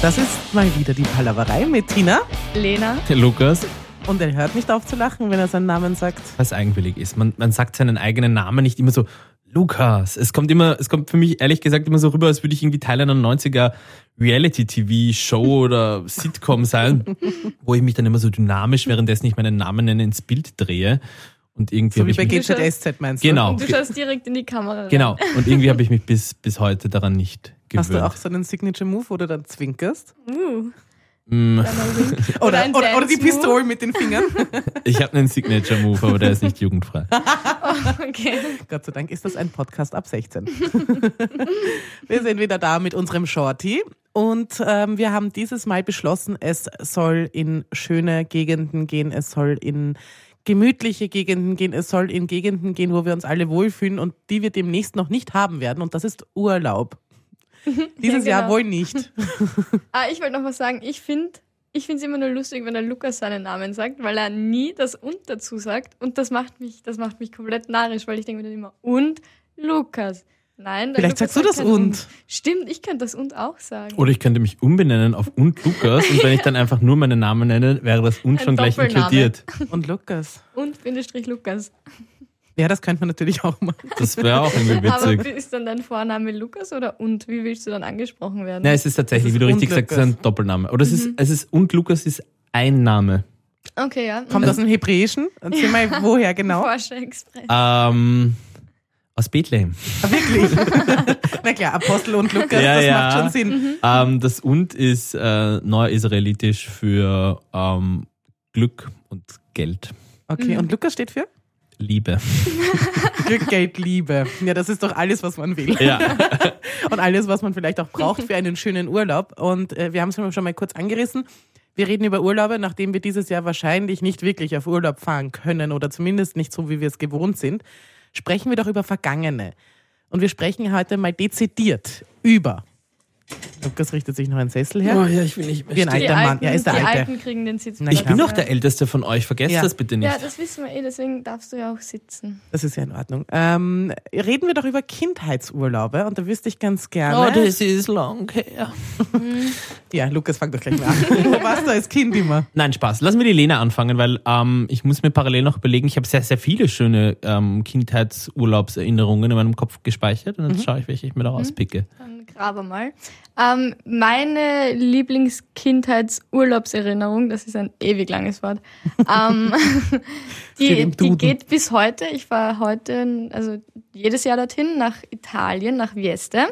Das ist mal wieder die Palaverei mit Tina. Lena. Lukas, Und er hört nicht auf zu lachen, wenn er seinen Namen sagt. was eigenwillig ist. Man, man sagt seinen eigenen Namen nicht immer so, Lukas. Es kommt immer, es kommt für mich ehrlich gesagt immer so rüber, als würde ich irgendwie Teil einer 90er Reality-TV-Show oder Sitcom sein, wo ich mich dann immer so dynamisch, währenddessen ich meinen Namen nenne, ins Bild drehe. Und irgendwie So habe wie bei GZSZ meinst du? Genau. Und du schaust direkt in die Kamera. rein. genau. Und irgendwie habe ich mich bis, bis heute daran nicht gewöhnt. Hast du auch so einen Signature-Move, wo du dann zwinkerst? Uh, Mm. Oder, ein oder, oder die. Pistole mit den Fingern. Ich habe einen Signature-Move, aber der ist nicht jugendfrei. Okay. Gott sei Dank ist das ein Podcast ab 16. wir sind wieder da mit unserem Shorty und ähm, wir haben dieses Mal beschlossen, es soll in schöne Gegenden gehen, es soll in gemütliche Gegenden gehen, es soll in Gegenden gehen, wo wir uns alle wohlfühlen und die wir demnächst noch nicht haben werden und das ist Urlaub. Dieses Ja, Jahr genau. wohl nicht. Ah, ich wollte noch was sagen. Ich finde ich finde es immer nur lustig, wenn der Lukas seinen Namen sagt, weil er nie das und dazu sagt. Und das macht mich, das macht mich komplett narrisch, weil ich denke mir dann immer, und Lukas. Nein, Vielleicht sagst du das kein und. Stimmt, ich könnte das und auch sagen. Oder ich könnte mich umbenennen auf und Lukas und wenn ich dann einfach nur meinen Namen nenne, wäre das und Ein schon gleich inkludiert. Und Lukas. Und Bindestrich Lukas. Ja, das könnte man natürlich auch machen. Das wäre auch irgendwie Aber witzig. ist dann dein Vorname Lukas oder und? Wie willst du dann angesprochen werden? Nein, es ist tatsächlich, Es ist wie du richtig und sagst, es ist ein Doppelname. Oder es ist, es ist und Lukas ist ein Name. Okay, ja. Kommt aus dem Hebräischen? Erzähl mal, woher genau? Porsche Express. Ähm, aus Bethlehem. Ah, Wirklich? Na klar, Apostel und Lukas, Ja, das ja. macht schon Sinn. Mhm. Ähm, das und ist äh, neu-israelitisch für ähm, Glück und Geld. Okay, Mhm. und Lukas steht für? Liebe. Glück, Geld, Liebe. Ja, das ist doch alles, was man will. Ja. Und alles, was man vielleicht auch braucht für einen schönen Urlaub. Und äh, wir haben es schon mal kurz angerissen. Wir reden über Urlaube, nachdem wir dieses Jahr wahrscheinlich nicht wirklich auf Urlaub fahren können oder zumindest nicht so, wie wir es gewohnt sind. Sprechen wir doch über Vergangene. Und wir sprechen heute mal dezidiert über. Lukas richtet sich noch einen Sessel her. ja, ich will nicht mehr Wie ein Die alter Mann. Alten, Ja, ist der die Alte. Alten kriegen den Sitz. Ich bin Ja. doch der Älteste von euch, vergesst Ja. das bitte nicht. Ja, das wissen wir eh, deswegen darfst du ja auch sitzen. Das ist ja in Ordnung. Ähm, reden wir doch über Kindheitsurlaube und da wüsste ich ganz gerne. Oh, das ist lang her. ja, Lukas, fang doch gleich mal an. Wo warst du als Kind immer? Nein, Spaß. Lass mir die Lena anfangen, weil ähm, ich muss mir parallel noch überlegen, ich habe sehr, sehr viele schöne ähm, Kindheitsurlaubserinnerungen in meinem Kopf gespeichert und dann schaue ich, welche ich mir da rauspicke. Dann grabe mal. Ähm, meine Lieblingskindheitsurlaubserinnerung, das ist ein ewig langes Wort, ähm, die, die geht bis heute. Ich fahre heute, also jedes Jahr dorthin, nach Italien, nach Vieste.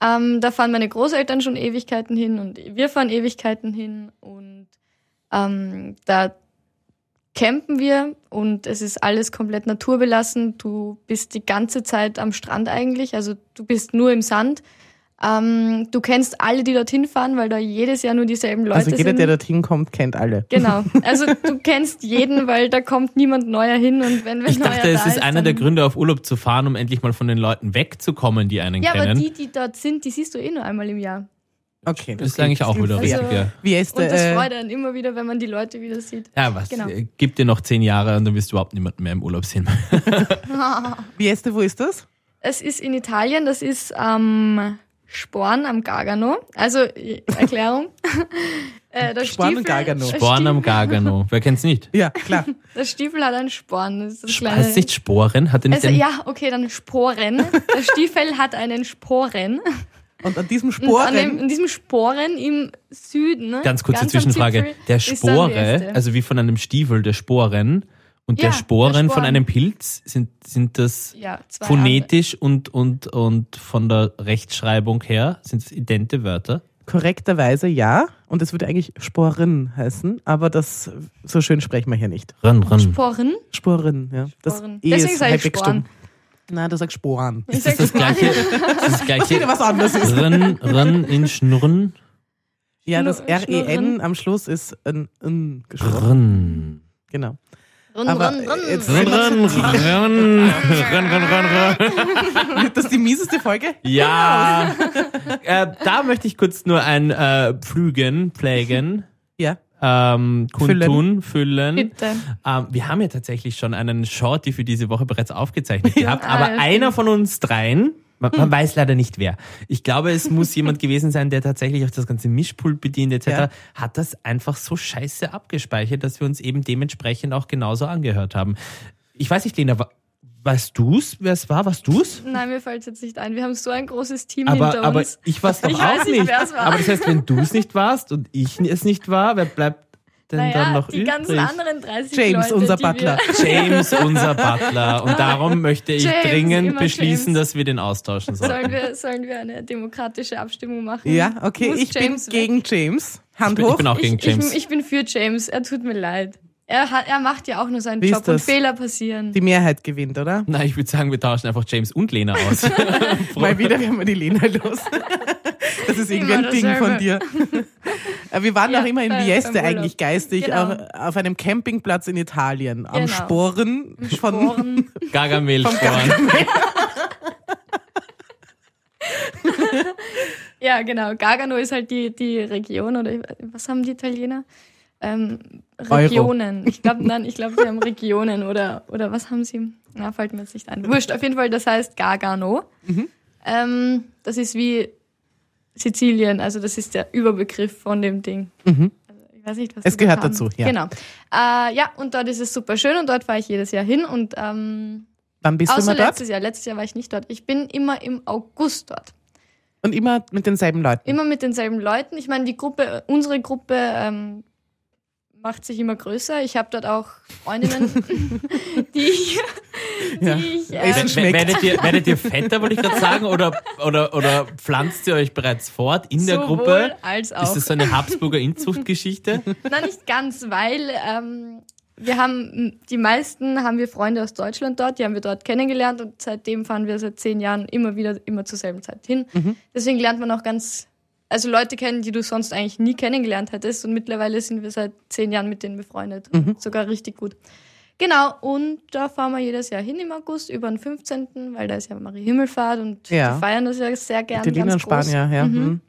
Ähm, da fahren meine Großeltern schon Ewigkeiten hin und wir fahren Ewigkeiten hin und ähm, da campen wir und es ist alles komplett naturbelassen. Du bist die ganze Zeit am Strand eigentlich, also du bist nur im Sand. Ähm, du kennst alle, die dorthin fahren, weil da jedes Jahr nur dieselben Leute Also jeder, sind. der dorthin kommt, kennt alle. Genau. Also du kennst jeden, weil da kommt niemand neuer hin und wenn wir Ich neuer dachte, es da ist einer der dann- Gründe, auf Urlaub zu fahren, um endlich mal von den Leuten wegzukommen, die einen Ja, aber kennen. die, die dort sind, die siehst du eh nur einmal im Jahr. Okay, das ist eigentlich auch wieder Also- richtig. Ja. Wie ist Und das äh, freut einen immer wieder, wenn man die Leute wieder sieht. ja, was? Genau. Äh, Gib dir noch zehn Jahre und dann wirst du überhaupt niemanden mehr im Urlaub sehen. wie ist wo ist das? Es ist in Italien, das ist am Sporn am Gargano. Also, äh, Erklärung. äh, der Sporn Stiefel- Gargano. der Sporn am Gargano. Wer kennt's nicht? Ja, klar. Der Stiefel hat einen Sporn. Das ist das Heißt kleine, nicht Sporen? Hat er nicht also einen, ja, okay, dann Sporen. Der Stiefel hat einen Sporen. Und an diesem Und an, dem, Sporen, an diesem Sporen im Süden. Ne? Ganz kurze am Zwischenfrage. Der Spore, also wie von einem Stiefel, der Sporen und Ja, der Sporen der von Sporen. einem Pilz, sind, sind das ja, phonetisch und, und, und von der Rechtschreibung her, sind es idente Wörter? korrekterweise ja. Und es würde eigentlich Sporen heißen, aber das so schön sprechen wir hier nicht. Ran, ran. Sporen. Sporen, ja. Das Sporen. E Deswegen ist sag ich Sporen. stumm. Na, du sagst Sporen. Ich Ist das das gleiche? Ist das wieder gleiche? was anderes ist. Ran, ran in Schnurren? Ja, das Schnurren. R-E-N am Schluss ist ein N gesprochen. Ran. Genau. Run, Aber run, run. jetzt- ran, ran, ran, ran, ran, ran. Wird das die mieseste Folge? Ja. äh, da möchte ich kurz nur ein äh, Pflügen, pflegen, Ja. ähm, kundtun, füllen. Bitte. Ähm, wir haben ja tatsächlich schon einen Shorty für diese Woche bereits aufgezeichnet gehabt, aber einer von uns dreien, Man, man weiß leider nicht wer. Ich glaube, es muss jemand gewesen sein, der tatsächlich auch das ganze Mischpult bedient etc. Ja. Hat das einfach so scheiße abgespeichert, dass wir uns eben dementsprechend auch genauso angehört haben. Ich weiß nicht, Lena, weißt du's, wer es war? Warst du's? Nein, mir fällt es jetzt nicht ein. Wir haben so ein großes Team Aber, hinter aber uns. ich war's doch Ich auch weiß nicht, nicht. wer es war. Aber das heißt, wenn du es nicht warst und ich es nicht war, wer bleibt denn naja, dann noch die übrig? ganzen anderen 30 James, Leute, unser Butler. James, unser Butler. Und darum möchte ich James, dringend beschließen, James. dass wir den austauschen sollen, sollen. wir, sollen wir eine demokratische Abstimmung machen? Ja, okay, Muss ich James bin weg? gegen James. Hand Ich bin, ich hoch. bin auch gegen ich, James. Ich, ich bin für James. Er tut mir leid. Er, hat, er macht ja auch nur seinen Wie Job und? Fehler passieren. Die Mehrheit gewinnt, oder? Nein, ich würde sagen, wir tauschen einfach James und Lena aus. Mal wieder werden wir die Lena los. Das ist irgendwie ein Ding von dir. Äh, Wir waren Ja, auch immer in Vieste eigentlich geistig, Genau. auf, auf einem Campingplatz in Italien, am Genau. Sporen von Sporen. Gargamel-Sporen. Ja, genau. Gargano ist halt die, die Region oder was haben die Italiener? Ähm, Euro. Regionen. Ich glaube, nein, ich glaube, sie haben Regionen oder, oder was haben sie? Na, fällt mir jetzt nicht ein. Wurscht, auf jeden Fall, das heißt Gargano. Mhm. Ähm, das ist wie Sizilien, also das ist der Überbegriff von dem Ding. Mhm. Also, ich weiß nicht, was Es gehört dazu, ja. Genau. Äh, ja, und dort ist es super schön und dort fahre ich jedes Jahr hin und ähm, Wann bist du immer dort? letztes Jahr. Letztes Jahr war ich nicht dort. Ich bin immer im August dort. Und immer mit denselben Leuten. Immer mit denselben Leuten. Ich meine, die Gruppe, unsere Gruppe ähm, macht sich immer größer. Ich habe dort auch Freundinnen, die ich, die Ja. ich ähm. Werdet ihr, werdet ihr fetter, wollte ich gerade sagen, oder, oder, oder pflanzt ihr euch bereits fort in der sowohl Gruppe? als auch. Ist das so eine Habsburger Inzuchtgeschichte? Nein, nicht ganz, weil ähm, wir haben, die meisten haben wir Freunde aus Deutschland dort, die haben wir dort kennengelernt und seitdem fahren wir seit zehn Jahren immer wieder, immer zur selben Zeit hin. Mhm. Deswegen lernt man auch ganz, also Leute kennen, die du sonst eigentlich nie kennengelernt hättest und mittlerweile sind wir seit zehn Jahren mit denen befreundet. Mhm. Sogar richtig gut. Genau, und da fahren wir jedes Jahr hin im August, über den 15., weil da ist ja Marie Himmelfahrt und Ja. die feiern das ja sehr gerne. Und ganz groß. Spanier, ja. Mhm. Mhm.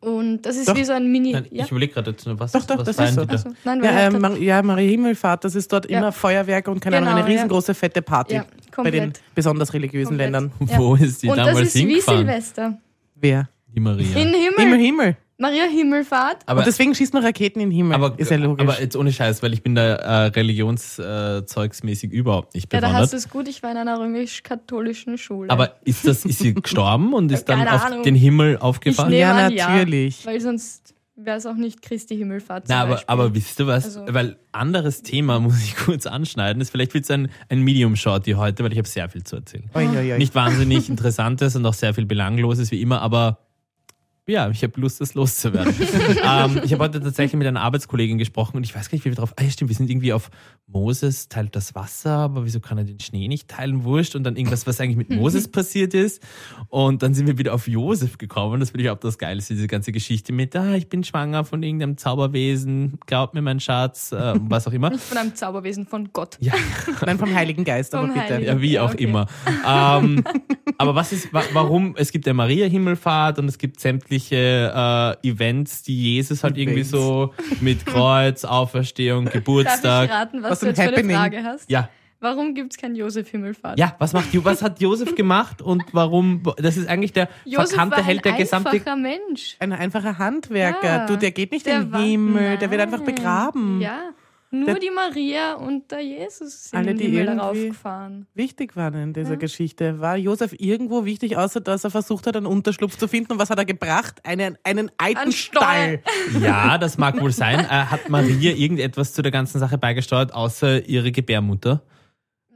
Und das ist Doch. wie so ein Mini. Nein, ja? Ich überlege gerade, jetzt, was, Doch, doch, was das feiern ist so. die da? Also, nein, Ja, ähm, Mar ja, Marie Himmelfahrt, das ist dort Ja. immer Feuerwerk und keine Ahnung, Genau, eine ja. riesengroße fette Party Ja, bei den komplett. besonders religiösen Komplett. Ländern. Ja. Wo ist die Und das damals ist wie? Silvester. Wer? Die Maria. In Himmel. Himmel, Himmel. Maria Himmelfahrt. aber, und deswegen schießt man Raketen in den Himmel. aber, ist ja logisch. aber jetzt ohne Scheiß, weil ich bin da äh, religionszeugsmäßig überhaupt nicht Ja, da bewandert. hast du es gut. Ich war in einer römisch-katholischen Schule. aber ist das, ist sie gestorben und ist dann Keine auf Ahnung. den Himmel aufgefahren? Ja, natürlich. Ja, weil sonst wäre es auch nicht Christi Himmelfahrt. Na, aber, aber wisst ihr was? Also- weil anderes Thema muss ich kurz anschneiden. Ist vielleicht wird es ein, ein Medium-Shorty heute, weil ich habe sehr viel zu erzählen. Oi, oi. Nicht wahnsinnig Interessantes und auch sehr viel Belangloses wie immer, aber ja, ich habe Lust, das loszuwerden. ähm, ich habe heute tatsächlich mit einer Arbeitskollegin gesprochen und ich weiß gar nicht, wie wir drauf. Ah, ja, stimmt, wir sind irgendwie auf Moses teilt das Wasser, aber wieso kann er den Schnee nicht teilen? Wurscht. Und dann irgendwas, was eigentlich mit Moses passiert ist. Und dann sind wir wieder auf Josef gekommen. Das finde ich auch das Geilste, diese ganze Geschichte mit, ah, ich bin schwanger von irgendeinem Zauberwesen, glaub mir, mein Schatz, äh, was auch immer. Von einem Zauberwesen, von Gott. Ja, Nein, vom Heiligen Geist, aber Vom bitte. Heiligen. ja, wie auch okay. immer. Ähm, aber was ist, wa warum? Es gibt ja Maria-Himmelfahrt und es gibt sämtliche äh, Events, die Jesus halt irgendwie so mit Kreuz, Auferstehung, Darf ich Geburtstag. raten, was, Was du ein jetzt für eine Happening. Frage hast? Ja, Warum gibt es kein Josef Himmelfahrt? ja, was macht, was hat Josef gemacht und warum? Das ist eigentlich der Josef verkannte war ein Held der gesamte. einfacher Mensch. Ein einfacher Handwerker. Ja. Du, der geht nicht Der in den Himmel, der wird einfach Nein. begraben. Ja, nur die Maria und der Jesus sind Alle, in die den Himmel raufgefahren. Wichtig waren in dieser Ja. Geschichte. War Josef irgendwo wichtig, außer dass er versucht hat, einen Unterschlupf zu finden? Und was hat er gebracht? Einen, einen alten Einen Stall. Stall. Ja, das mag wohl sein. Äh, hat Maria irgendetwas zu der ganzen Sache beigesteuert, außer ihre Gebärmutter?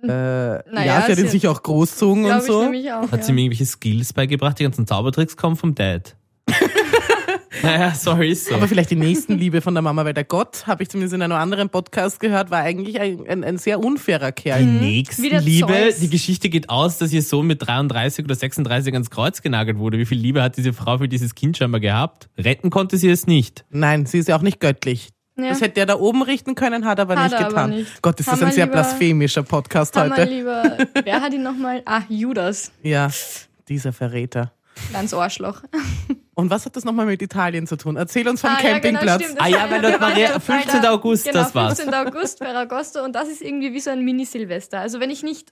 Äh, ja, Naja, sie hat ihn sie- sich auch großzogen und ich so. nämlich auch. Hat ja. sie mir irgendwelche Skills beigebracht? Die ganzen Zaubertricks kommen vom Dad. naja, sorry, ist so. Aber vielleicht die Nächstenliebe von der Mama, weil der Gott, habe ich zumindest in einem anderen Podcast gehört, war eigentlich ein, ein, ein sehr unfairer Kerl. Die Wie der Nächstenliebe, Zeus. die Geschichte geht aus, dass ihr Sohn mit 33 oder 36 ans Kreuz genagelt wurde. Wie viel Liebe hat diese Frau für dieses Kind scheinbar gehabt? Retten konnte sie es nicht. Nein, sie ist ja auch nicht göttlich. Ja. Das hätte er da oben richten können, hat er aber Hat nicht er aber getan. nicht. Gott, ist Haben das ein wir sehr lieber- blasphemischer Podcast heute. lieber, wer hat ihn nochmal? Ah, Judas. Ja, dieser Verräter. Ganz Arschloch. Und was hat das nochmal mit Italien zu tun? Erzähl uns vom Ah, ja, genau, Campingplatz. Ah ja, weil dort ja 15. bei August, genau, das war's. 15. August, Ferragosto und das ist irgendwie wie so ein Mini-Silvester. Also wenn ich nicht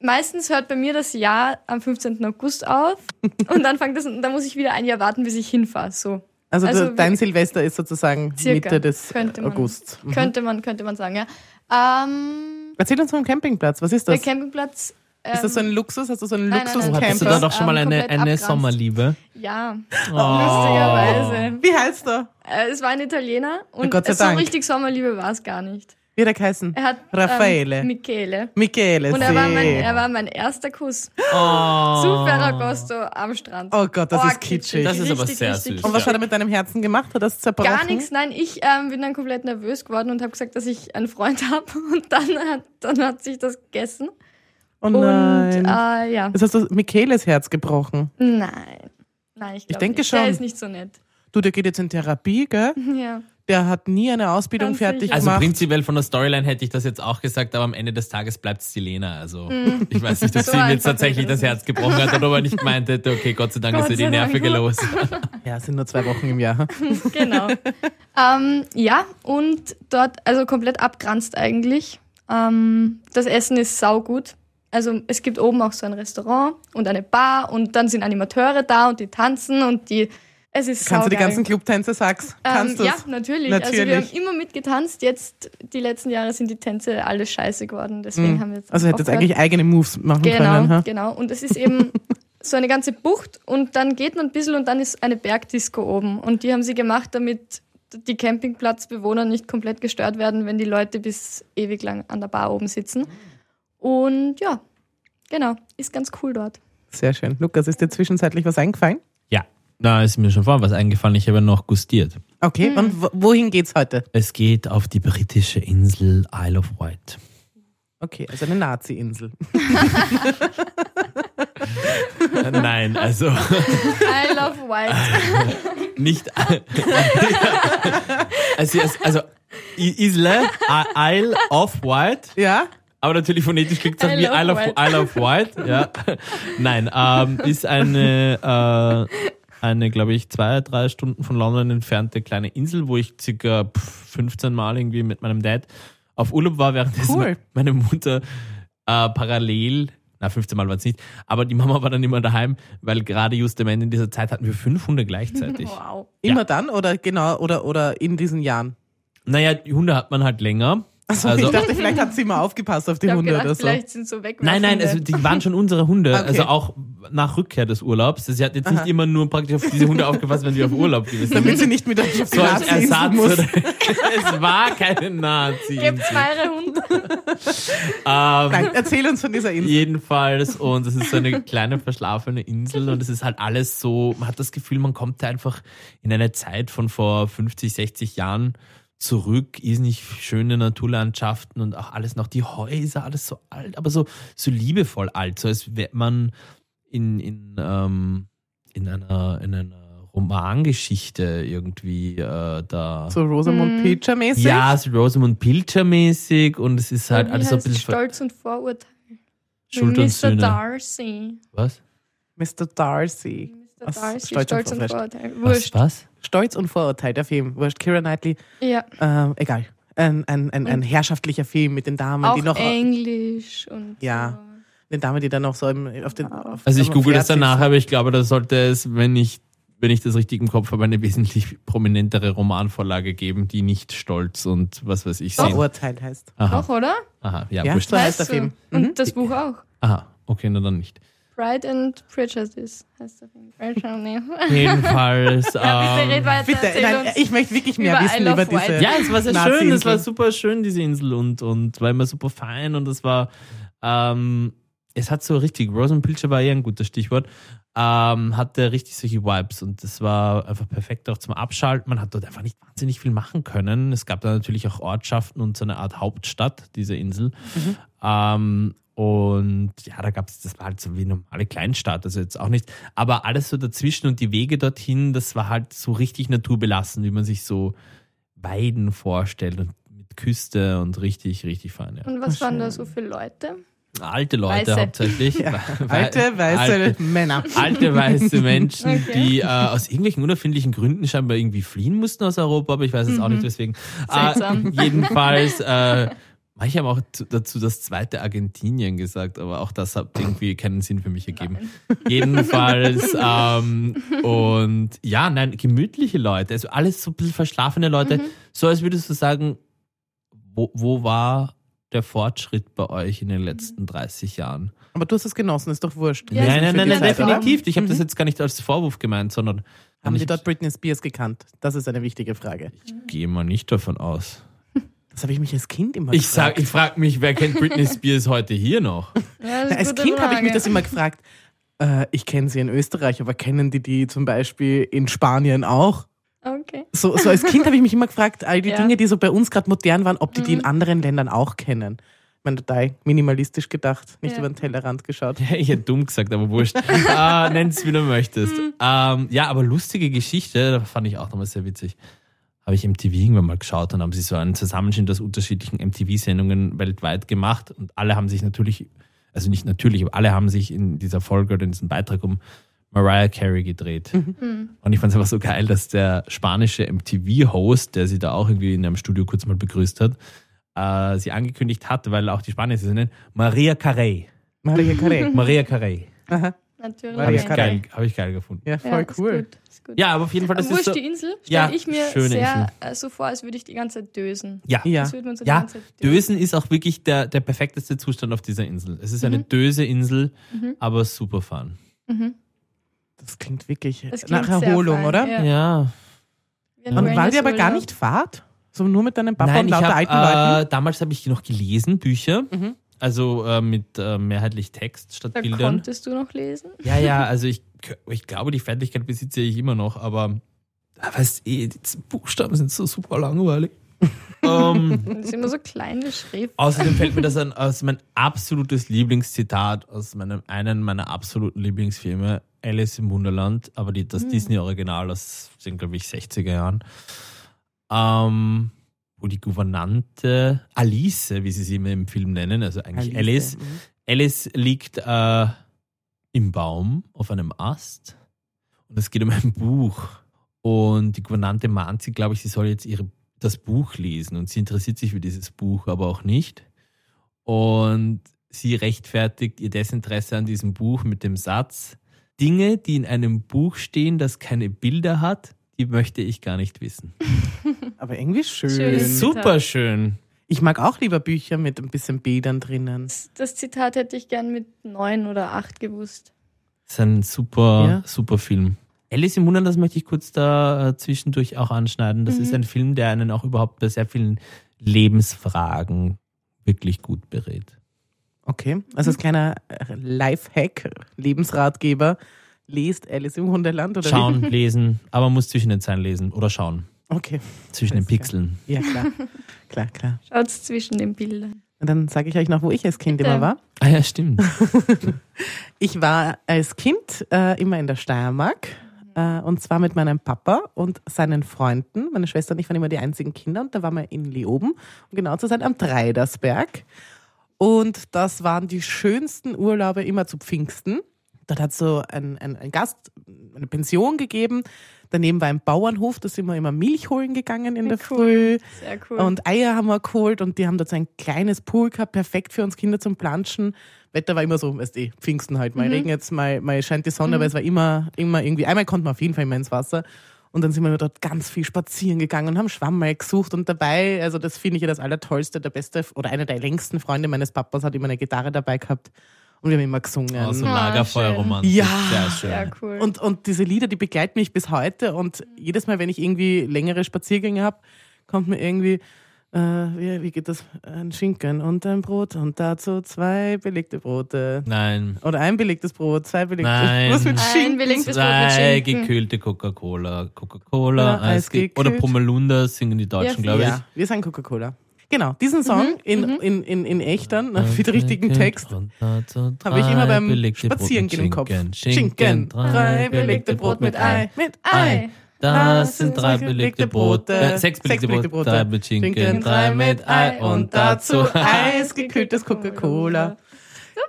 meistens hört bei mir das Jahr am 15. August auf und dann fängt das, dann muss ich wieder ein Jahr warten, bis ich hinfahre. So. Also, Also dein wir- Silvester ist sozusagen Circa, Mitte des könnte man- August. Mhm. Könnte man, könnte man sagen, ja. Ähm, Erzähl uns vom Campingplatz. Was ist der das? Campingplatz. Ähm, ist das so ein Luxus? Hast du so einen. Luxus-Camper? Hattest du da doch schon mal Ähm, eine, eine. Sommerliebe? Ja, Oh. lustigerweise. Wie heißt er? Äh, es war ein Italiener und Gott sei so Dank. richtig Sommerliebe war es gar nicht. Wie hat er geheißen? Er hat Raffaele. Ähm, Michele. Michele. Und er war, mein, er war mein erster Kuss Oh. zu Ferragosto am Strand. Oh Gott, das Oh, ist kitschig. Das ist aber Richtig, sehr richtig süß. Und was Ja. hat er mit deinem Herzen gemacht? Hat er es zerbrochen? Gar nichts, nein, ich ähm, bin dann komplett nervös geworden und habe gesagt, dass ich einen Freund habe und dann hat, dann hat sich das gegessen. Oh nein. Und äh, ja, Jetzt hast du Micheles Herz gebrochen. nein. Nein, ich, glaub denke nicht. schon. Der ist nicht so nett. Du, der geht jetzt in Therapie, gell? Ja. Der hat nie eine Ausbildung Ganz fertig sicher. Also gemacht. prinzipiell von der Storyline hätte ich das jetzt auch gesagt, aber am Ende des Tages bleibt es die Lena. Also ich weiß nicht, ob So sie ihm jetzt tatsächlich das Herz gebrochen hat oder ob er nicht gemeint hätte, okay, Gott sei Dank Gott ist er die. Nerven los. Ja, es sind nur zwei Wochen im Jahr. Genau. ähm, ja, und dort, also komplett abgranzt eigentlich. Ähm, das Essen ist saugut. Also es gibt oben auch so ein Restaurant und eine Bar und dann sind Animateure da und die tanzen und die. Es ist Kannst du die ganzen Clubtänze sagst? Kannst ähm, du Ja, natürlich. Also wir Natürlich. haben immer mitgetanzt. Jetzt, die letzten Jahre sind die Tänze alles scheiße geworden. Deswegen haben wir jetzt Also hätte jetzt eigentlich eigene Moves machen Genau, können. Ha? genau. Und es ist eben so eine ganze Bucht und dann geht man ein bisschen und dann ist eine Bergdisco oben. Und die haben sie gemacht, damit die Campingplatzbewohner nicht komplett gestört werden, wenn die Leute bis ewig lang an der Bar oben sitzen. Und ja, genau, ist ganz cool dort. Sehr schön. Lukas, ist dir zwischenzeitlich was eingefallen? Ja, da ist mir schon vorhin was eingefallen. Ich habe noch gustiert. Okay, Hm. und wo- wohin geht's heute? Es geht auf die britische Insel Isle of Wight. Okay, also eine Nazi-Insel. Nein, also I love white. nicht. also, also Isle, Isle of Wight. Ja? Aber natürlich phonetisch klingt es wie Isle of Isle of, Wight. Isle of Wight. Ja. Nein, ähm, ist eine, äh, eine glaube ich, zwei, drei Stunden von London entfernte kleine Insel, wo ich circa pff, 15 Mal irgendwie mit meinem Dad auf Urlaub war, währenddessen Cool. meine Mutter äh, parallel, na 15 Mal waren es nicht, aber die Mama war dann immer daheim, weil gerade just am Ende in dieser Zeit hatten wir fünf Hunde gleichzeitig. Wow. Immer dann oder genau oder oder in diesen Jahren? Naja, die Hunde hat man halt länger. Also, Also- ich dachte, vielleicht hat sie immer aufgepasst auf die Hunde gedacht, oder so. vielleicht sind so weg. Nein, nein, also die waren schon unsere Hunde. Okay. Also auch nach Rückkehr des Urlaubs. Sie hat jetzt nicht Aha. immer nur praktisch auf diese Hunde aufgepasst, wenn wir auf Urlaub gewesen sind. Damit sie nicht mit euch auf die So als Nazi-Insel Ersatz. muss. Oder? es war keine nazi Gibt's mehrere Hunde? ähm, Nein, erzähl uns von dieser Insel. Jedenfalls, und es ist so eine kleine verschlafene Insel und es ist halt alles so, man hat das Gefühl, man kommt da einfach in eine Zeit von vor 50, 60 Jahren zurück, irrsinnig schöne Naturlandschaften und auch alles noch die Häuser, alles so alt, aber so, so liebevoll alt, so als wäre man in, in, ähm, in einer, in einer Romangeschichte irgendwie äh, da. So Rosamund Hm. Pilcher mäßig. ja, so Rosamund Pilcher mäßig und es ist halt alles so ein bisschen Stolz und Vorurteil. Schuld und Mr. Sühne. Darcy. Was? Mr. Darcy. Was? Darcy, Stolz Stolz, und und Vorurteil. Vorurteil. Was? Wurscht. Was? Stolz und Vorurteil, der Film. Wurscht, Kira Knightley. Ja, Ähm, egal. Ein, ein, ein, ein herrschaftlicher Film mit den Damen, auch die noch. Englisch und Ja. Den Damen, die dann noch so im, auf den. Auf Also ich google das danach, aber ich glaube, da sollte es, wenn ich, wenn ich das richtig im Kopf habe, eine wesentlich prominentere Romanvorlage geben, die nicht stolz und was weiß ich sind. Vorurteil heißt. Aha, Auch, oder? aha, ja, Ja, wurscht. so heißt der Weißt du? Film. Mhm. Und das Buch auch. Aha, okay, na dann nicht. Pride and Prejudice heißt der Film. Jedenfalls, Ja, bitte ähm, weiter. Bitte, erzähl nein, ich möchte wirklich mehr über wissen über diese. Ja, es war sehr schön, es war super schön, diese Insel und, und war immer super fein und es war, ähm, es hat so richtig, Rosamund Pilcher war eher ein gutes Stichwort, ähm, hatte richtig solche Vibes und das war einfach perfekt auch zum Abschalten. Man hat dort einfach nicht wahnsinnig viel machen können. Es gab da natürlich auch Ortschaften und so eine Art Hauptstadt, diese Insel. Ähm, und ja, da gab es, das war halt so wie eine normale Kleinstadt, also jetzt auch nicht. Aber alles so dazwischen und die Wege dorthin, das war halt so richtig naturbelassen, wie man sich so Weiden vorstellt und mit Küste und richtig, richtig fein. Ja. Und was waren da so viele Leute? Alte Leute Weiße. hauptsächlich. Ja. Alte, weiße alte, Männer. alte weiße Menschen, Okay. die äh, aus irgendwelchen unerfindlichen Gründen scheinbar irgendwie fliehen mussten aus Europa, aber ich weiß jetzt auch nicht weswegen. Seltsam. Äh, jedenfalls äh, Manche haben auch zu- dazu das zweite Argentinien gesagt, aber auch das hat irgendwie keinen Sinn für mich ergeben. Jedenfalls, ähm, und ja, nein, gemütliche Leute, also alles so ein bisschen verschlafene Leute, so als würdest du sagen, wo, wo war der Fortschritt bei euch in den letzten 30 Jahren? Aber du hast es genossen, ist doch wurscht. Ja, nein, nein, nein, nein, definitiv. Ich habe das Mhm. jetzt gar nicht als Vorwurf gemeint, sondern Haben die dort Britney Spears gekannt? Das ist eine wichtige Frage. ich gehe mal nicht davon aus. Das habe ich mich als Kind immer Ich sag, gefragt. ich frage mich, wer kennt Britney Spears heute hier noch? Ja, das Na, als Kind habe ich mich das immer gefragt. Äh, ich kenne sie in Österreich, aber kennen die die zum Beispiel in Spanien auch? Okay. So, so als Kind habe ich mich immer gefragt, all die Ja. Dinge, die so bei uns gerade modern waren, ob die die in Mhm. anderen Ländern auch kennen. Ich meine, total minimalistisch gedacht, nicht Ja. über den Tellerrand geschaut. Ja, ich hätte dumm gesagt, aber wurscht. ah, Nenn's wie du möchtest. Mhm. Ähm, ja, aber lustige Geschichte, da fand ich auch nochmal sehr witzig. Habe ich MTV irgendwann mal geschaut und haben sie so einen Zusammenschnitt aus unterschiedlichen MTV-Sendungen weltweit gemacht und alle haben sich natürlich, also nicht natürlich, aber alle haben sich in dieser Folge oder in diesem Beitrag um Mariah Carey gedreht. Mhm. Und ich fand es einfach so geil, dass der spanische MTV-Host, der sie da auch irgendwie in einem Studio kurz mal begrüßt hat, äh, sie angekündigt hat, weil auch die Spanier sie nennen, Maria Carey. Maria Carey. Maria Carey. Aha. Natürlich. Habe ich, geil, hab ich geil gefunden. Ja, voll Ja, ist cool. Gut, ist gut. Ja, aber auf jeden Fall, das Aber ist wurscht, so. die Insel Ja, stelle ich mir sehr äh, so vor, als würde ich die ganze Zeit dösen. Ja. Ja. Das würde man so die Ja, ganze Zeit Dösen ist auch wirklich der, der perfekteste Zustand auf dieser Insel. Es ist eine Döse-Insel, Mhm. aber super fun. Mhm. Das klingt wirklich Das klingt nach Erholung, fein, oder? Ja. Ja. Und war dir aber gar nicht Fahrt? So nur mit deinem Papa Nein, und ich lauter hab, alten äh, damals habe ich noch gelesen, Bücher. Mhm. Also äh, mit äh, mehrheitlich Text statt Da Bildern. konntest du noch lesen? Ja, ja, also ich, ich glaube, die Fertigkeit besitze ich immer noch, aber ah, weißt eh, die Buchstaben sind so super langweilig. ähm, Das ist immer so kleine Schrift. außerdem fällt mir das an, aus mein absolutes Lieblingszitat aus meinem, einen meiner absoluten Lieblingsfilme, Alice im Wunderland, aber die, das Hm. Disney-Original aus den, glaube ich, 60er Jahren. Ähm, wo die Gouvernante Alice, wie sie sie immer im Film nennen, also eigentlich Alice, Mhm. Alice liegt äh, im Baum auf einem Ast und es geht um ein Buch. Und die Gouvernante mahnt sie, glaube ich, sie soll jetzt ihre, das Buch lesen. Und sie interessiert sich für dieses Buch aber auch nicht. Und sie rechtfertigt ihr Desinteresse an diesem Buch mit dem Satz, Dinge, die in einem Buch stehen, das keine Bilder hat, die möchte ich gar nicht wissen. Aber irgendwie schön. Schön. Ist super schön. Ich mag auch lieber Bücher mit ein bisschen Bildern drinnen. Das, das Zitat hätte ich gern mit neun oder acht gewusst. ist ein super, Ja. super Film. Alice im Wunderland, das möchte ich kurz da äh, zwischendurch auch anschneiden. Das Mhm. ist ein Film, der einen auch überhaupt bei sehr vielen Lebensfragen wirklich gut berät. Okay, also als kleiner äh, Lifehack, Lebensratgeber, lest Alice im Wunderland oder Schauen, lesen, aber man muss zwischen den Zeilen lesen oder schauen. wie? Okay, Zwischen den Alles klar. Pixeln. ja klar, klar, klar. Schaut's zwischen den Bildern. Und dann sage ich euch noch, wo ich als Kind Bitte. immer war. Ah ja, stimmt. Ich war als Kind äh, immer in der Steiermark äh, und zwar mit meinem Papa und seinen Freunden. Meine Schwester und ich waren immer die einzigen Kinder und da waren wir in Leoben, um genau zu sein, am Dreidersberg. Und das waren die schönsten Urlaube immer zu Pfingsten. Dort hat so ein, ein, ein Gast eine Pension gegeben. Daneben war ein Bauernhof, da sind wir immer Milch holen gegangen in Wie der cool. Früh. Sehr cool. Und Eier haben wir geholt und die haben dort so ein kleines Pool gehabt, perfekt für uns Kinder zum Planschen. Wetter war immer so, weißt du, Pfingsten halt. Mal Mhm. regnet es, mal, mal scheint die Sonne, aber es war immer, immer irgendwie, einmal konnten wir auf jeden Fall immer ins Wasser. Und dann sind wir dort ganz viel spazieren gegangen und haben Schwammerl gesucht und dabei, also das finde ich ja das Allertollste, der beste oder einer der längsten Freunde meines Papas hat immer eine Gitarre dabei gehabt und wir haben immer gesungen. Aus dem Ah, Lagerfeuerromantik. Ja. Sehr schön. Sehr cool. Und, und diese Lieder, die begleiten mich bis heute. Und jedes Mal, wenn ich irgendwie längere Spaziergänge habe, kommt mir irgendwie, äh, wie, wie geht das? Ein Schinken und ein Brot und dazu zwei belegte Brote. Nein. Oder ein belegtes Brot, zwei belegte Nein. Was mit Ein Schinken? belegtes Brot mit Zwei gekühlte Coca-Cola. Coca-Cola, Oder Eisge eisgekühlt. oder Pomalunda singen die Deutschen, Ja, glaube ich. Ja, wir sagen Coca-Cola. Genau, diesen Song Mhm, in, mhm. in, in, in echtern, mit richtigen Text, habe ich immer beim Spazierengehen mit im Kopf. Schinken. Schinken, drei belegte Brot mit Ei, mit Ei. Das sind drei belegte Brote, äh, sechs belegte Brote, drei mit Schinken, drei mit Ei und dazu eisgekühltes Coca-Cola.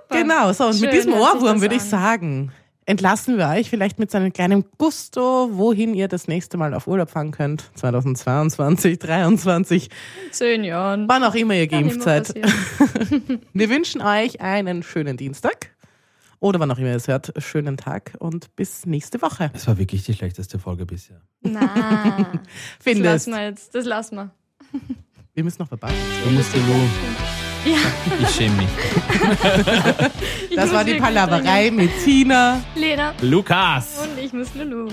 Genau, so und mit Schön diesem hört sich Ohrwurm würde ich sagen, entlassen wir euch vielleicht mit so einem kleinen Gusto, wohin ihr das nächste Mal auf Urlaub fahren könnt. 2022, 2023, Zehn Jahren. wann auch immer ihr geimpft seid. Wir wünschen euch einen schönen Dienstag. Oder wann auch immer ihr es hört, schönen Tag und bis nächste Woche. Es war wirklich die schlechteste Folge bisher. Na, das Findest. lassen wir jetzt. Das lassen wir. Wir müssen noch vorbei. Du musst dir wo. Ja, Ich schäme mich. ich Das war die Palaverei mit Tina. Lena Lukas! und ich muss Lulu.